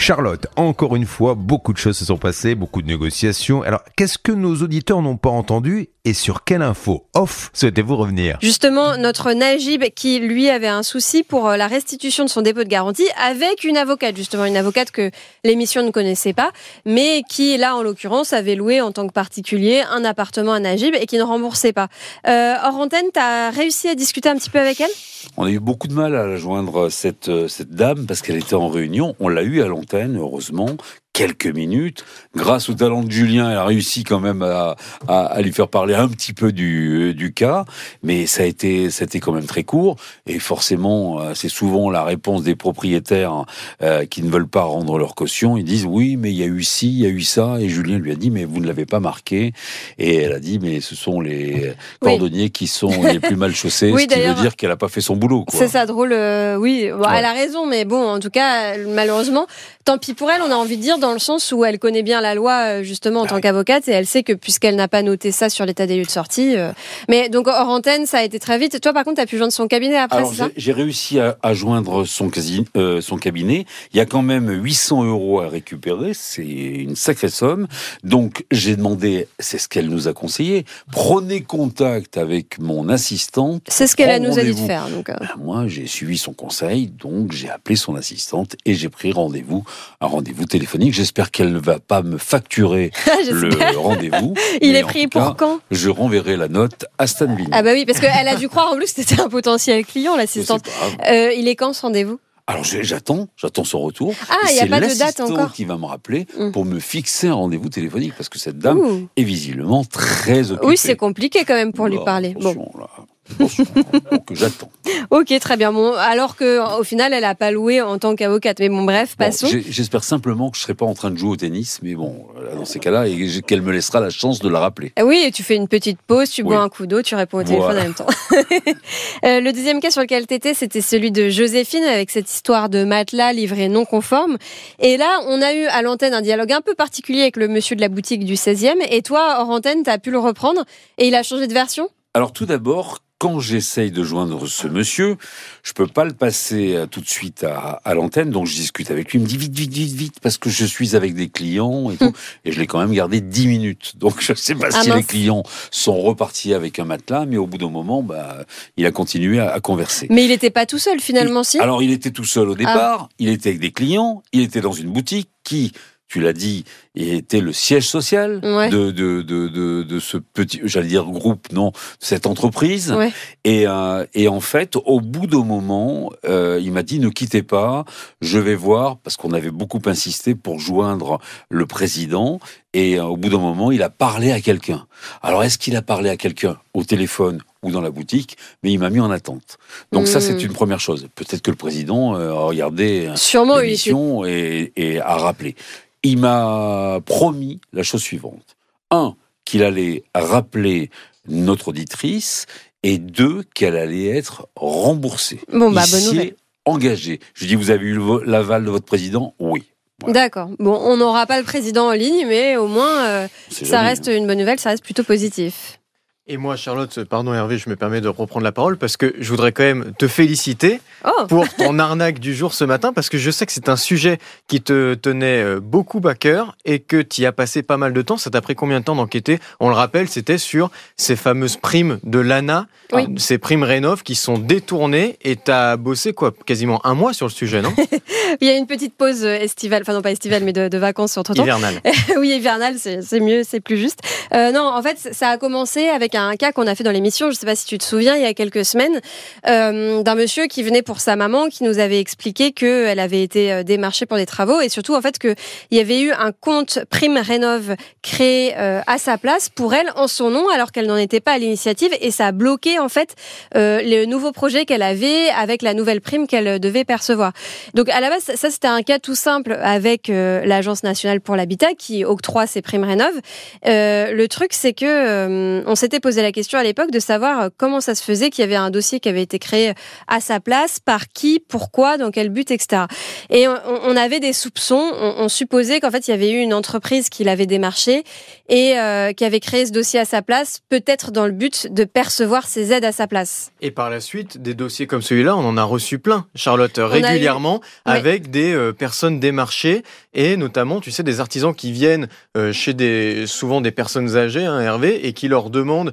Charlotte, encore une fois, beaucoup de choses se sont passées, beaucoup de négociations. Alors, qu'est-ce que nos auditeurs n'ont pas entendu et sur quelle info off souhaitez-vous revenir? Justement, notre Najib, qui lui avait un souci pour euh, la restitution de son dépôt de garantie, avec une avocate, justement, une avocate que l'émission ne connaissait pas, mais qui, là, en l'occurrence, avait loué en tant que particulier un appartement à Najib et qui ne remboursait pas. Euh, hors antenne, tu as réussi à discuter un petit peu avec elle? On a eu beaucoup de mal à joindre cette, euh, cette dame parce qu'elle était en réunion. On l'a eu à heureusement quelques minutes. Grâce au talent de Julien, elle a réussi quand même à, à, lui faire parler un petit peu du, du cas, mais ça a été, c'était quand même très court. Et forcément, euh, c'est souvent la réponse des propriétaires euh, qui ne veulent pas rendre leur caution. Ils disent oui, mais il y a eu ci, il y a eu ça. Et Julien lui a dit mais vous ne l'avez pas marqué. Et elle a dit mais ce sont les cordonniers qui sont les plus mal chaussés, ce qui veut dire qu'elle n'a pas fait son boulot. C'est ça drôle. Euh, oui, elle a raison, mais bon, en tout cas, malheureusement, tant pis pour elle. On a envie de dire dans le sens où elle connaît bien la loi, euh, justement, en ah tant qu'avocate, et elle sait que puisqu'elle n'a pas noté ça sur l'état des lieux de sortie. Euh, mais donc, hors antenne, ça a été très vite. Toi, par contre, tu as pu joindre son cabinet après, J'ai réussi à, joindre son, euh, son cabinet. Il y a quand même 800 euros à récupérer. C'est une sacrée somme. Donc, j'ai demandé, c'est ce qu'elle nous a conseillé, prenez contact avec mon assistante. C'est ce qu'elle nous a dit de faire. Donc, ben, moi, j'ai suivi son conseil, donc j'ai appelé son assistante et j'ai pris rendez-vous, un rendez-vous téléphonique. J'espère qu'elle ne va pas me facturer le rendez-vous. Il est pris pour quand Je renverrai la note à Stan Ah bah oui, parce qu'elle a dû croire en plus que c'était un potentiel client, l'assistante. Euh, il est quand ce rendez-vous? Alors j'attends, j'attends son retour. Ah, il n'y a pas de date encore. qui va me rappeler mmh. pour me fixer un rendez-vous téléphonique parce que cette dame est visiblement très occupée. Oui, c'est compliqué quand même pour lui parler. Bon que j'attends. Ok, très bien. Bon, alors que au final, elle n'a pas loué en tant qu'avocate. Mais bon, bref, passons. J'espère simplement que je ne serai pas en train de jouer au tennis, mais bon, dans ces cas-là, qu'elle me laissera la chance de la rappeler. Ah oui, tu fais une petite pause, tu bois un coup d'eau, tu réponds au téléphone en même temps. Euh, le deuxième cas sur lequel tu étais, c'était celui de Joséphine avec cette histoire de matelas livré non conforme. Et là, on a eu à l'antenne un dialogue un peu particulier avec le monsieur de la boutique du 16e. Et toi, hors antenne, tu as pu le reprendre et il a changé de version? Alors tout d'abord, quand j'essaye de joindre ce monsieur, je peux pas le passer euh, tout de suite à, à l'antenne, donc je discute avec lui. Il me dit vite, vite, vite, vite, parce que je suis avec des clients et tout. et je l'ai quand même gardé dix minutes. Donc je sais pas ah si les clients sont repartis avec un matelas, mais au bout d'un moment, bah, il a continué à, converser. Mais il n'était pas tout seul finalement, si? Alors il était tout seul au ah. départ. Il était avec des clients. Il était dans une boutique qui tu l'as dit, était le siège social de, de, de, de, ce petit, j'allais dire groupe, non, cette entreprise. Et, euh, et en fait, au bout d'un moment, euh, il m'a dit ne quittez pas, je vais voir, parce qu'on avait beaucoup insisté pour joindre le président. Et euh, au bout d'un moment, il a parlé à quelqu'un. Alors, est-ce qu'il a parlé à quelqu'un au téléphone ou dans la boutique, mais il m'a mis en attente. Donc ça, c'est hmm. une première chose. Peut-être que le président a regardé l'émission et, et a rappelé il m'a promis la chose suivante. Un, qu'il allait rappeler notre auditrice, et deux, qu'elle allait être remboursée. Bon, bah, bonne nouvelle. engagée. Je dis, vous avez eu l'aval de votre président? Oui. D'accord. Bon, on n'aura pas le président en ligne, mais au moins, euh, ça reste hein. une bonne nouvelle, ça reste plutôt positif. Et moi, Charlotte, pardon Hervé, je me permets de reprendre la parole parce que je voudrais quand même te féliciter oh. pour ton arnaque du jour ce matin parce que je sais que c'est un sujet qui te tenait euh, beaucoup à cœur et que tu y as passé pas mal de temps. Ça t'a pris combien de temps d'enquêter? On le rappelle, c'était sur ces fameuses primes de l'ANA, ces primes Rénov qui sont détournées et tu as bossé quoi Quasiment un mois sur le sujet, non? Il y a une petite pause estivale, enfin non pas estivale, mais de, vacances entre temps. Hivernale. oui, hivernale, c'est mieux, c'est plus juste. Euh, non, en fait, ça a commencé avec un cas qu'on a fait dans l'émission, je ne sais pas si tu te souviens, il y a quelques semaines, euh, d'un monsieur qui venait pour sa maman, qui nous avait expliqué qu'elle avait été euh, démarchée pour des travaux et surtout en fait qu'il y avait eu un compte Prime Rénov créé euh, à sa place pour elle en son nom alors qu'elle n'en était pas à l'initiative et ça a bloqué en fait le nouveau qu'elle avait avec la nouvelle prime qu'elle devait percevoir. Donc à la base ça c'était un cas tout simple avec l'agence nationale pour l'habitat qui octroie ses primes Rénov. le truc c'est que on s'était posé la question à l'époque de savoir comment ça se faisait qu'il y avait un dossier qui avait été créé à sa place, par qui, pourquoi, dans quel but, etc. Et on, avait des soupçons, on, supposait qu'en fait il y avait eu une entreprise qui l'avait démarché et qui avait créé ce dossier à sa place, peut-être dans le but de percevoir ses aides à sa place. Et par la suite, des dossiers comme celui-là, on en a reçu plein, Charlotte, régulièrement, avec des personnes démarchées et notamment, tu sais, des artisans qui viennent euh, chez des, souvent des personnes âgées, hein, Hervé, et qui leur demandent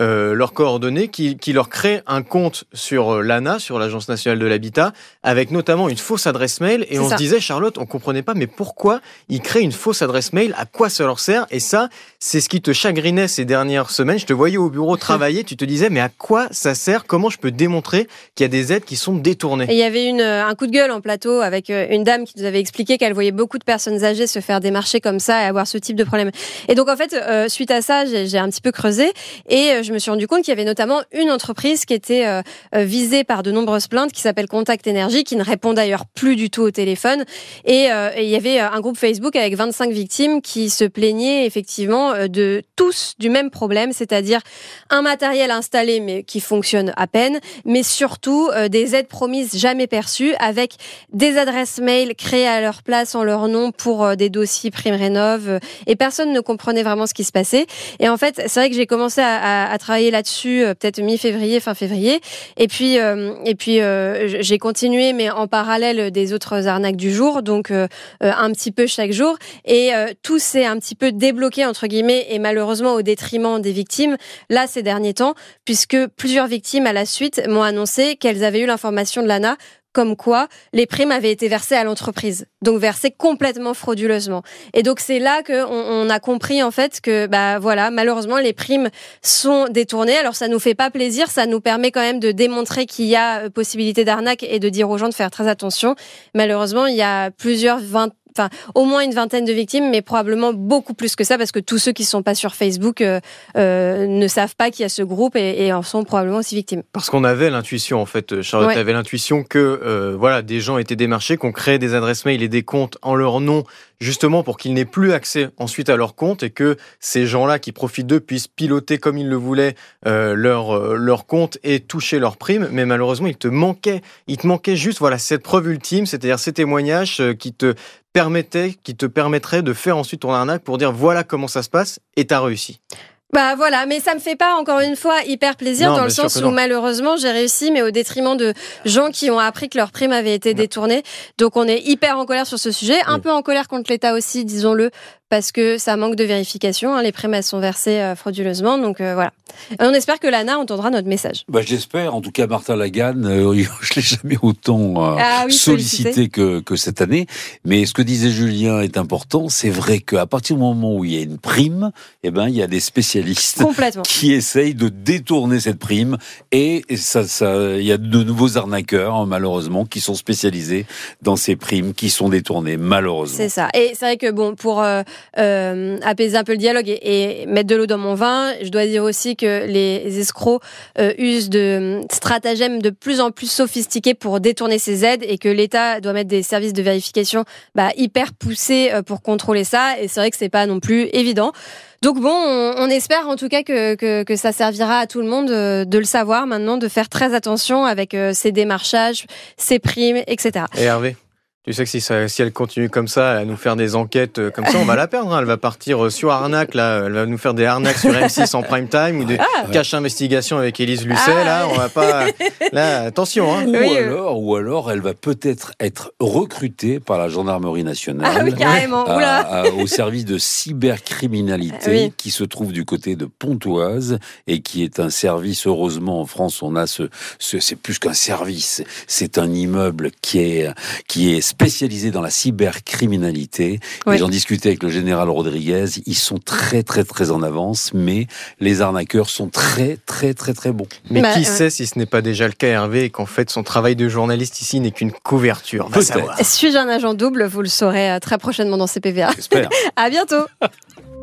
euh, leurs coordonnées, qui, qui, leur créent un compte sur euh, l'ANA, sur l'Agence nationale de l'habitat, avec notamment une fausse adresse mail. Et on se disait, Charlotte, on comprenait pas, mais pourquoi ils créent une fausse adresse mail? À quoi ça leur sert? Et ça, c'est ce qui te chagrinait ces dernières semaines. Je te voyais au bureau travailler, tu te disais, mais à quoi ça sert? Comment je peux démontrer qu'il y a des aides qui sont détournées? Et il y avait une, un coup de gueule en plateau avec une dame qui nous avait expliqué qu'elle voyait beaucoup de personnes âgées se faire démarcher comme ça et avoir ce type de problème. Et donc en fait, euh, suite à ça, j'ai un petit peu creusé et euh, je me suis rendu compte qu'il y avait notamment une entreprise qui était euh, visée par de nombreuses plaintes qui s'appelle Contact Energy, qui ne répond d'ailleurs plus du tout au téléphone. Et, il y avait un groupe Facebook avec 25 victimes qui se plaignaient effectivement de tous du même problème, c'est-à-dire un matériel installé mais qui fonctionne à peine, mais surtout des aides promises jamais perçues avec des adresses mail créées à leur place en leur nom pour euh, des dossiers prime rénov euh, et personne ne comprenait vraiment ce qui se passait. Et en fait, c'est vrai que j'ai commencé à, travailler là-dessus euh, peut-être mi-février, fin février. Et puis, et puis j'ai continué, mais en parallèle des autres arnaques du jour, donc un petit peu chaque jour. Et tout s'est un petit peu débloqué entre guillemets et malheureusement au détriment des victimes là ces derniers temps, puisque plusieurs victimes à la suite m'ont annoncé qu'elles avaient eu l'information de l'ANA comme quoi les primes avaient été versées à l'entreprise, donc versées complètement frauduleusement. Et donc c'est là qu'on on a compris en fait que bah voilà, malheureusement les primes sont détournées. Alors ça nous fait pas plaisir, ça nous permet quand même de démontrer qu'il y a euh, possibilité d'arnaque et de dire aux gens de faire très attention. Malheureusement, il y a plusieurs vingt enfin au moins une vingtaine de victimes, mais probablement beaucoup plus que ça parce que tous ceux qui sont pas sur Facebook euh, euh, ne savent pas qu'il y a ce groupe et, en sont probablement aussi victimes. Parce qu'on avait l'intuition en fait, Charlotte avait l'intuition que euh, voilà des gens étaient démarchés, qu'on créait des adresses mail et des comptes en leur nom justement pour qu'ils n'aient plus accès ensuite à leur compte et que ces gens-là qui profitent d'eux puissent piloter comme ils le voulaient leur leur compte et toucher leurs primes. Mais malheureusement, il te manquait, il te manquait juste voilà cette preuve ultime, c'est-à-dire ces témoignages qui te permettait, qui te permettrait de faire ensuite ton arnaque pour dire voilà comment ça se passe et t'as réussi. Bah voilà, mais ça me fait pas encore une fois hyper plaisir dans le sens où malheureusement j'ai réussi, mais au détriment de gens qui ont appris que leur prime avait été détournée. Donc on est hyper en colère sur ce sujet, un peu en colère contre l'État aussi, disons-le, parce que ça manque de vérification. Hein. Les primes, elles sont versées euh, frauduleusement. Donc euh, voilà. on espère que l'ANA entendra notre message. Bah, J'espère. En tout cas, Martin Lagarde, euh, je l'ai jamais autant ah sollicité que, que cette année. Mais ce que disait Julien est important. C'est vrai qu'à partir du moment où il y a une prime, eh ben, il y a des spécialistes qui essayent de détourner cette prime. Et ça, ça, il y a de nouveaux arnaqueurs, hein, malheureusement, qui sont spécialisés dans ces primes qui sont détournées, malheureusement. C'est ça. Et c'est vrai que bon, pour euh, apaiser un peu le dialogue et, mettre de l'eau dans mon vin. Je dois dire aussi que les escrocs euh, usent de stratagèmes de plus en plus sophistiqués pour détourner ces aides et que l'État doit mettre des services de vérification bah, hyper poussés euh, pour contrôler ça. Et c'est vrai que c'est pas non plus évident. Donc bon, on, espère en tout cas que, que, que, ça servira à tout le monde euh, de, le savoir maintenant, de faire très attention avec ces démarchages, ces primes, etc. Et Hervé? Tu sais que si, ça, si, elle continue comme ça, à nous faire des enquêtes euh, comme ça, on va la perdre. Hein. Elle va partir euh, sur arnaque, là. Elle va nous faire des arnaques sur M6 en prime time ou des ah, caches investigations avec Élise Lucet. Ah, là, on va pas. Là, attention. Hein. Ou, alors, ou alors, elle va peut-être être recrutée par la gendarmerie nationale. Ah oui, carrément. au service de cybercriminalité qui se trouve du côté de Pontoise et qui est un service. Heureusement, en France, on a ce. ce c'est plus qu'un service. C'est un immeuble qui est qui est spécialisé dans la cybercriminalité. J'en discutais avec le général Rodriguez. Ils sont très, très, très en avance, mais les arnaqueurs sont très, très, très, très bons. Mais bah, qui sait si ce n'est pas déjà le cas, Hervé, et qu'en fait, son travail de journaliste ici n'est qu'une couverture? Suis-je un agent double? Vous le saurez euh, très prochainement dans CPVA. J'espère. à bientôt.